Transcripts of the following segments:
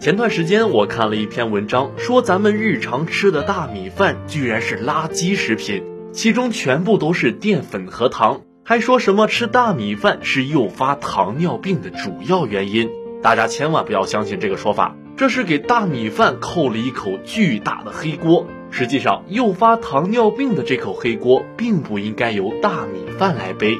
前段时间我看了一篇文章，说咱们日常吃的大米饭居然是垃圾食品，其中全部都是淀粉和糖，还说什么吃大米饭是诱发糖尿病的主要原因。大家千万不要相信这个说法，这是给大米饭扣了一口巨大的黑锅。实际上，诱发糖尿病的这口黑锅并不应该由大米饭来背。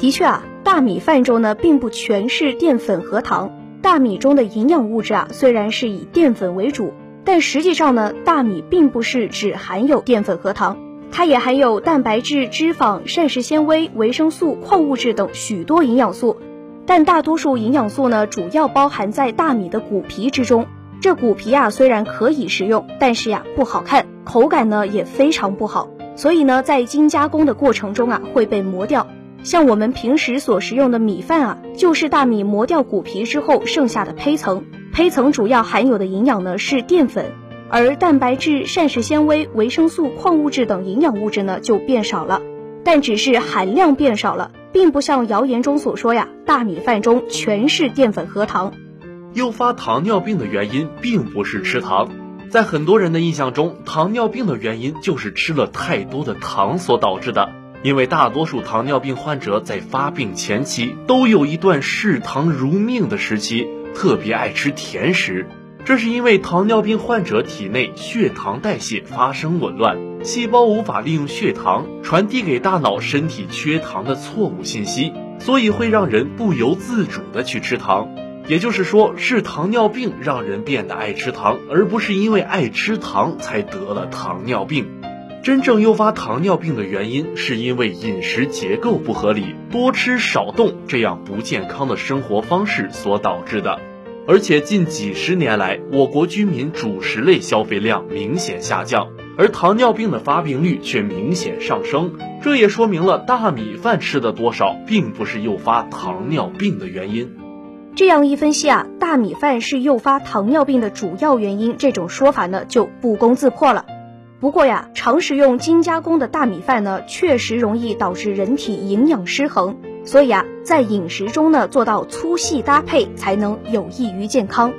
的确啊，大米饭中呢并不全是淀粉和糖。大米中的营养物质啊，虽然是以淀粉为主，但实际上呢，大米并不是只含有淀粉和糖，它也含有蛋白质、脂肪、膳食纤维、维生素、矿物质等许多营养素。但大多数营养素呢，主要包含在大米的谷皮之中。这谷皮啊，虽然可以食用，但是呀不好看，口感呢也非常不好，所以呢，在精加工的过程中啊，会被磨掉。像我们平时所食用的米饭啊，就是大米磨掉谷皮之后剩下的胚层。胚层主要含有的营养呢是淀粉，而蛋白质、膳食纤维、维生素、矿物质等营养物质呢就变少了。但只是含量变少了，并不像谣言中所说呀，大米饭中全是淀粉和糖。诱发糖尿病的原因并不是吃糖，在很多人的印象中，糖尿病的原因就是吃了太多的糖所导致的。因为大多数糖尿病患者在发病前期都有一段嗜糖如命的时期，特别爱吃甜食。这是因为糖尿病患者体内血糖代谢发生紊乱，细胞无法利用血糖传递给大脑身体缺糖的错误信息，所以会让人不由自主的去吃糖。也就是说，是糖尿病让人变得爱吃糖，而不是因为爱吃糖才得了糖尿病。真正诱发糖尿病的原因，是因为饮食结构不合理、多吃少动这样不健康的生活方式所导致的。而且近几十年来，我国居民主食类消费量明显下降，而糖尿病的发病率却明显上升。这也说明了大米饭吃的多少，并不是诱发糖尿病的原因。这样一分析啊，大米饭是诱发糖尿病的主要原因，这种说法呢就不攻自破了。不过呀，常食用精加工的大米饭呢，确实容易导致人体营养失衡。所以啊，在饮食中呢，做到粗细搭配，才能有益于健康。